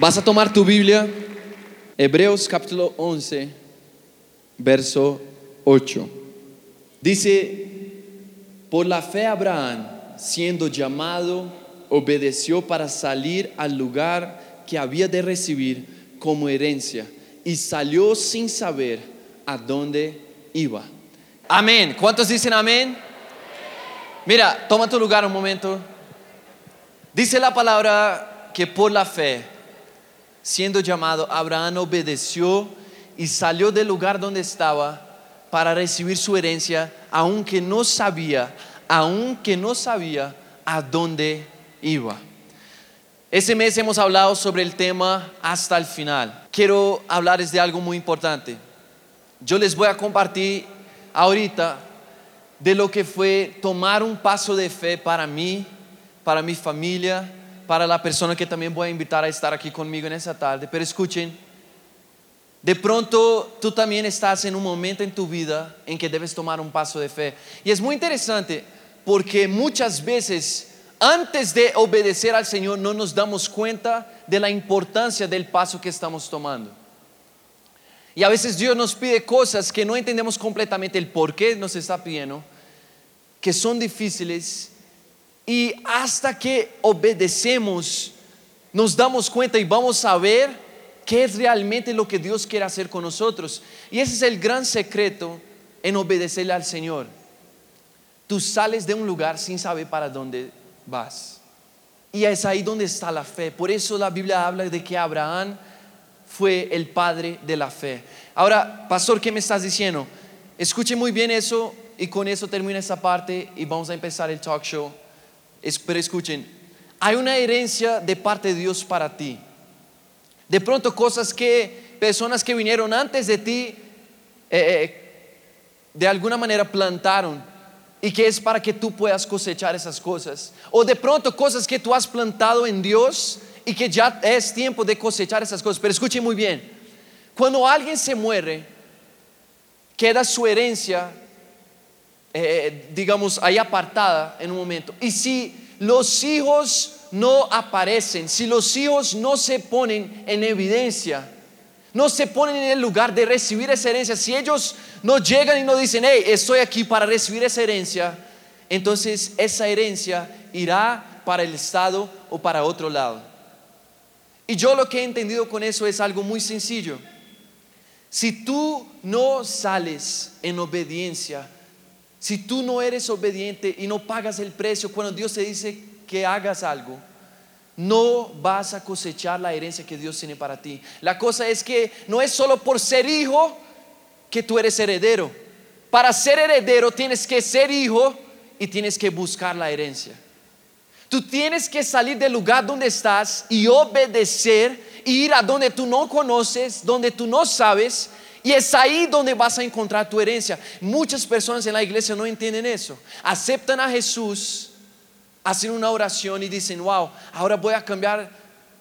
Vas a tomar tu Biblia, Hebreos capítulo 11, verso 8. Dice, por la fe Abraham, siendo llamado, obedeció para salir al lugar que había de recibir como herencia y salió sin saber a dónde iba. Amén. ¿Cuántos dicen amén? Mira, toma tu lugar un momento. Dice la palabra que por la fe siendo llamado, Abraham obedeció y salió del lugar donde estaba para recibir su herencia, aunque no sabía, aunque no sabía a dónde iba. Ese mes hemos hablado sobre el tema hasta el final. Quiero hablarles de algo muy importante. Yo les voy a compartir ahorita de lo que fue tomar un paso de fe para mí, para mi familia, para la persona que también voy a invitar a estar aquí conmigo en esta tarde. Pero escuchen, de pronto tú también estás en un momento en tu vida en que debes tomar un paso de fe. Y es muy interesante porque muchas veces antes de obedecer al Señor no nos damos cuenta de la importancia del paso que estamos tomando. Y a veces Dios nos pide cosas que no entendemos completamente el por qué nos está pidiendo, que son difíciles y hasta que obedecemos, nos damos cuenta y vamos a ver qué es realmente lo que Dios quiere hacer con nosotros. Y ese es el gran secreto en obedecerle al Señor. Tú sales de un lugar sin saber para dónde vas. Y es ahí donde está la fe. Por eso la Biblia habla de que Abraham fue el padre de la fe. Ahora, pastor, ¿qué me estás diciendo? Escuche muy bien eso y con eso termina esta parte y vamos a empezar el talk show pero escuchen, hay una herencia de parte de Dios para ti. De pronto cosas que personas que vinieron antes de ti eh, eh, de alguna manera plantaron y que es para que tú puedas cosechar esas cosas. O de pronto cosas que tú has plantado en Dios y que ya es tiempo de cosechar esas cosas. Pero escuchen muy bien, cuando alguien se muere, queda su herencia eh, digamos, ahí apartada en un momento. Y si los hijos no aparecen, si los hijos no se ponen en evidencia, no se ponen en el lugar de recibir esa herencia, si ellos no llegan y no dicen, hey, estoy aquí para recibir esa herencia, entonces esa herencia irá para el Estado o para otro lado. Y yo lo que he entendido con eso es algo muy sencillo. Si tú no sales en obediencia si tú no eres obediente y no pagas el precio cuando Dios te dice que hagas algo, no vas a cosechar la herencia que Dios tiene para ti. La cosa es que no es solo por ser hijo que tú eres heredero. Para ser heredero tienes que ser hijo y tienes que buscar la herencia. Tú tienes que salir del lugar donde estás y obedecer, ir a donde tú no conoces, donde tú no sabes y es ahí donde vas a encontrar tu herencia. Muchas personas en la iglesia no entienden eso. Aceptan a Jesús, hacen una oración y dicen, wow, ahora voy a cambiar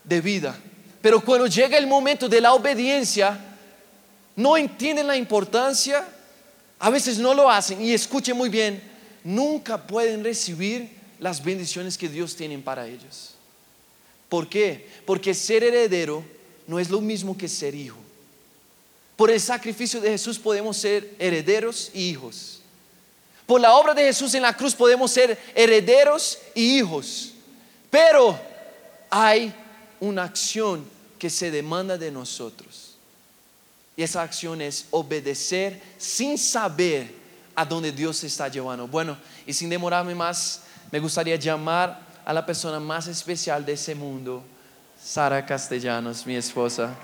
de vida. Pero cuando llega el momento de la obediencia, no entienden la importancia, a veces no lo hacen. Y escuchen muy bien, nunca pueden recibir las bendiciones que Dios tiene para ellos. ¿Por qué? Porque ser heredero no es lo mismo que ser hijo. Por el sacrificio de Jesús podemos ser herederos y hijos. Por la obra de Jesús en la cruz podemos ser herederos y hijos. Pero hay una acción que se demanda de nosotros. Y esa acción es obedecer sin saber a dónde Dios se está llevando. Bueno, y sin demorarme más, me gustaría llamar a la persona más especial de ese mundo, Sara Castellanos, mi esposa.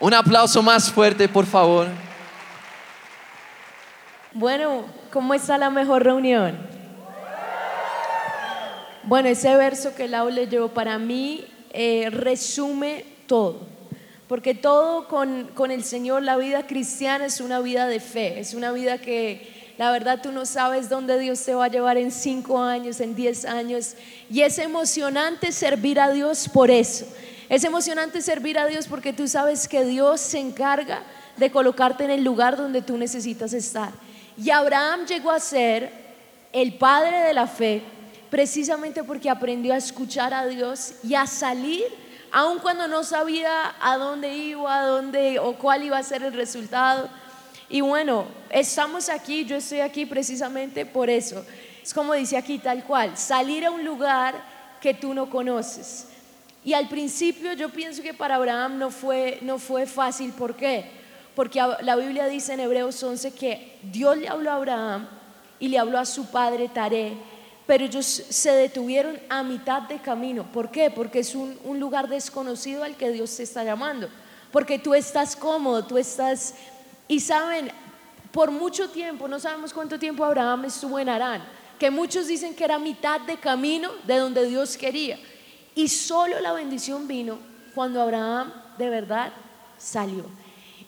Un aplauso más fuerte, por favor. Bueno, ¿cómo está la mejor reunión? Bueno, ese verso que Lau leyó para mí eh, resume todo, porque todo con, con el Señor, la vida cristiana es una vida de fe, es una vida que la verdad tú no sabes dónde Dios te va a llevar en cinco años, en diez años, y es emocionante servir a Dios por eso. Es emocionante servir a Dios porque tú sabes que Dios se encarga de colocarte en el lugar donde tú necesitas estar. Y Abraham llegó a ser el padre de la fe precisamente porque aprendió a escuchar a Dios y a salir aun cuando no sabía a dónde iba, a dónde o cuál iba a ser el resultado. Y bueno, estamos aquí, yo estoy aquí precisamente por eso. Es como dice aquí tal cual, salir a un lugar que tú no conoces. Y al principio yo pienso que para Abraham no fue, no fue fácil. ¿Por qué? Porque la Biblia dice en Hebreos 11 que Dios le habló a Abraham y le habló a su padre Taré, pero ellos se detuvieron a mitad de camino. ¿Por qué? Porque es un, un lugar desconocido al que Dios te está llamando. Porque tú estás cómodo, tú estás... Y saben, por mucho tiempo, no sabemos cuánto tiempo Abraham estuvo en Arán, que muchos dicen que era mitad de camino de donde Dios quería. Y solo la bendición vino cuando Abraham de verdad salió.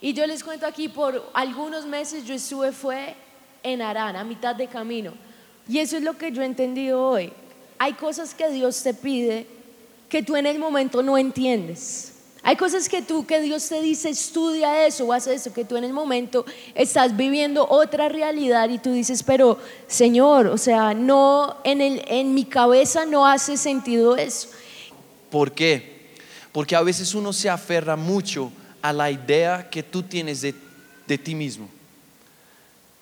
Y yo les cuento aquí, por algunos meses yo estuve, fue en Arán, a mitad de camino. Y eso es lo que yo he entendido hoy. Hay cosas que Dios te pide que tú en el momento no entiendes. Hay cosas que tú, que Dios te dice, estudia eso o haz eso, que tú en el momento estás viviendo otra realidad y tú dices, pero Señor, o sea, no, en, el, en mi cabeza no hace sentido eso. ¿Por qué? Porque a veces uno se aferra mucho a la idea que tú tienes de, de ti mismo.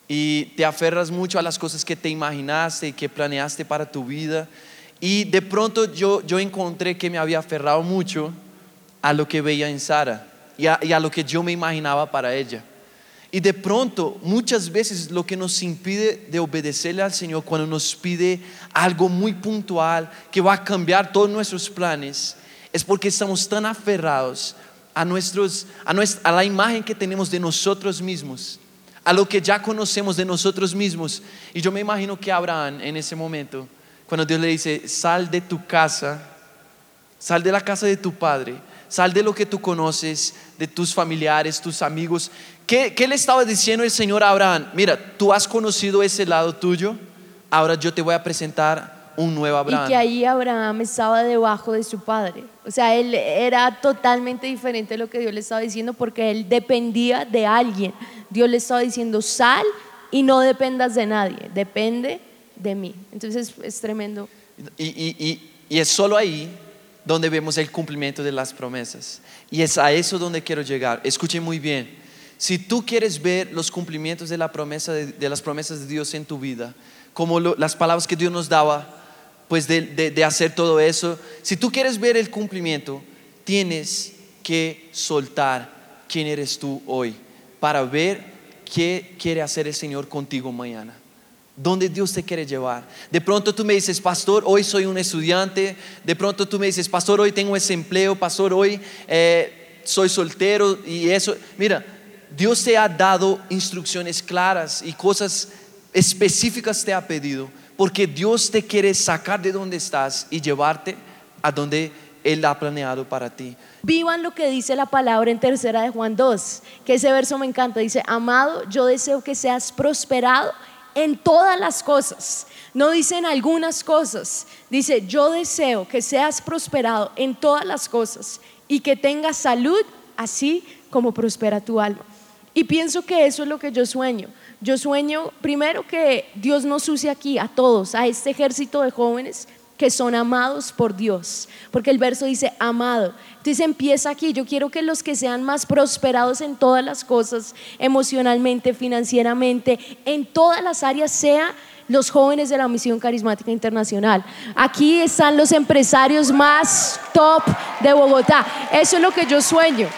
Y te aferras mucho a las cosas que te imaginaste y que planeaste para tu vida. Y de pronto yo, yo encontré que me había aferrado mucho a lo que veía en Sara y a, y a lo que yo me imaginaba para ella. Y de pronto, muchas veces lo que nos impide de obedecerle al Señor cuando nos pide algo muy puntual que va a cambiar todos nuestros planes, es porque estamos tan aferrados a, nuestros, a, nuestra, a la imagen que tenemos de nosotros mismos, a lo que ya conocemos de nosotros mismos. Y yo me imagino que Abraham en ese momento, cuando Dios le dice, sal de tu casa, sal de la casa de tu padre, sal de lo que tú conoces, de tus familiares, tus amigos. ¿Qué, le estaba diciendo el Señor a Abraham? Mira, tú has conocido ese lado tuyo, ahora yo te voy a presentar un nuevo Abraham. Y que ahí Abraham estaba debajo de su padre. O sea, él era totalmente diferente de lo que Dios le estaba diciendo porque él dependía de alguien. Dios le estaba diciendo, sal y no dependas de nadie, depende de mí. Entonces es tremendo. Y, y es solo ahí donde vemos el cumplimiento de las promesas. Y es a eso donde quiero llegar. Escuchen muy bien. Si tú quieres ver los cumplimientos de, la promesa de, las promesas de Dios en tu vida, como las palabras que Dios nos daba, pues de, de hacer todo eso, si tú quieres ver el cumplimiento, tienes que soltar quién eres tú hoy para ver qué quiere hacer el Señor contigo mañana. ¿Dónde Dios te quiere llevar? De pronto tú me dices, pastor, hoy soy un estudiante. De pronto tú me dices, pastor, hoy tengo ese empleo. Pastor, hoy eh, soy soltero y eso. Mira, Dios te ha dado instrucciones claras y cosas específicas te ha pedido. Porque Dios te quiere sacar de donde estás y llevarte a donde Él ha planeado para ti. Vivan lo que dice la palabra en tercera de Juan 2, que ese verso me encanta. Dice, amado, yo deseo que seas prosperado en todas las cosas. No dice en algunas cosas. Dice, yo deseo que seas prosperado en todas las cosas y que tengas salud así como prospera tu alma. Y pienso que eso es lo que yo sueño. Yo sueño primero que Dios nos use aquí a todos, a este ejército de jóvenes que son amados por Dios, porque el verso dice amado. Entonces empieza aquí, yo quiero que los que sean más prosperados en todas las cosas, emocionalmente, financieramente, en todas las áreas, sea los jóvenes de la Misión Carismática Internacional. Aquí están los empresarios más top de Bogotá. Eso es lo que yo sueño.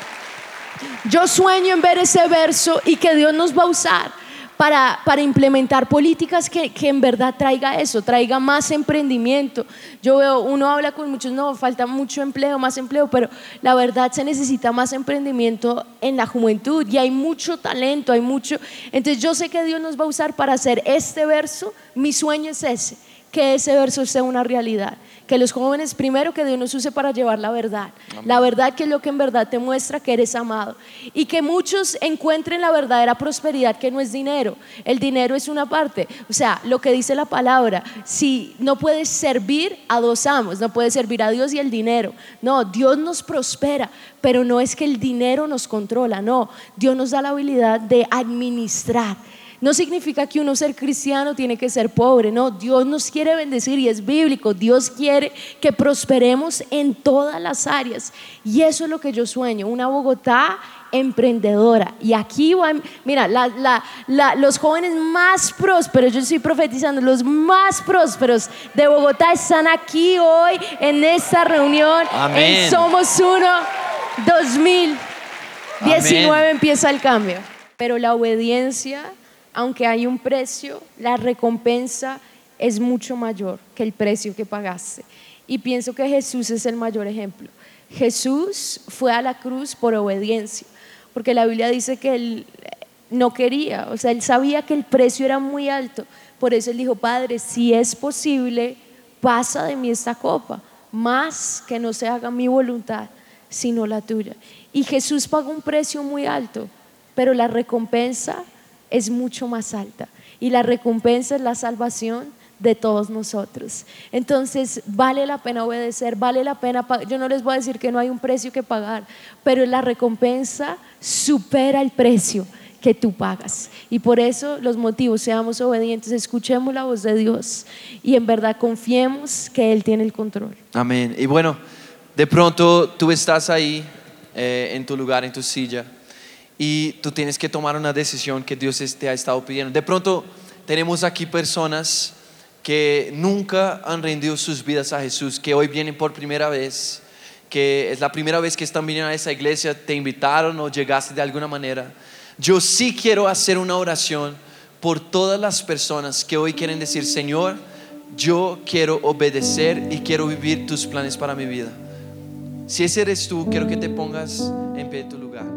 Yo sueño en ver ese verso y que Dios nos va a usar para, implementar políticas que, que, en verdad traiga eso, traiga más emprendimiento. Yo veo, uno habla con muchos, no, falta mucho empleo, más empleo, pero la verdad se necesita más emprendimiento en la juventud y hay mucho talento, hay mucho. Entonces yo sé que Dios nos va a usar para hacer este verso, mi sueño es ese, que ese verso sea una realidad que los jóvenes primero que Dios nos use para llevar la verdad. La verdad que es lo que en verdad te muestra que eres amado. Y que muchos encuentren la verdadera prosperidad que no es dinero. El dinero es una parte. O sea, lo que dice la palabra, si no puedes servir a dos amos, no puedes servir a Dios y el dinero. No, Dios nos prospera, pero no es que el dinero nos controla, no. Dios nos da la habilidad de administrar No significa que uno ser cristiano tiene que ser pobre, no, Dios nos quiere bendecir y es bíblico, Dios quiere que prosperemos en todas las áreas. Y eso es lo que yo sueño, una Bogotá emprendedora. Y aquí van, mira, los jóvenes más prósperos, yo estoy profetizando, los más prósperos de Bogotá están aquí hoy en esta reunión en Somos Uno 2019 empieza el cambio. Pero la obediencia, aunque hay un precio, la recompensa es mucho mayor que el precio que pagaste. Y pienso que Jesús es el mayor ejemplo. Jesús fue a la cruz por obediencia porque la Biblia dice que él no quería, o sea, él sabía que el precio era muy alto. Por eso él dijo, Padre, si es posible, pasa de mí esta copa, más que no se haga mi voluntad, sino la tuya. Y Jesús pagó un precio muy alto, pero la recompensa es mucho más alta. Y la recompensa es la salvación de todos nosotros. Entonces, vale la pena obedecer, vale la pena, yo no les voy a decir que no hay un precio que pagar, pero la recompensa supera el precio que tú pagas. Y por eso los motivos, seamos obedientes, escuchemos la voz de Dios y en verdad confiemos que Él tiene el control. Amén. Y bueno, de pronto tú estás ahí eh, en tu lugar, en tu silla, y tú tienes que tomar una decisión que Dios te ha estado pidiendo. De pronto tenemos aquí personas que nunca han rendido sus vidas a Jesús, que hoy vienen por primera vez, que es la primera vez que están viniendo a esa iglesia, te invitaron o llegaste de alguna manera. Yo sí quiero hacer una oración por todas las personas que hoy quieren decir, Señor, yo quiero obedecer y quiero vivir tus planes para mi vida. Si ese eres tú, quiero que te pongas en pie de tu lugar.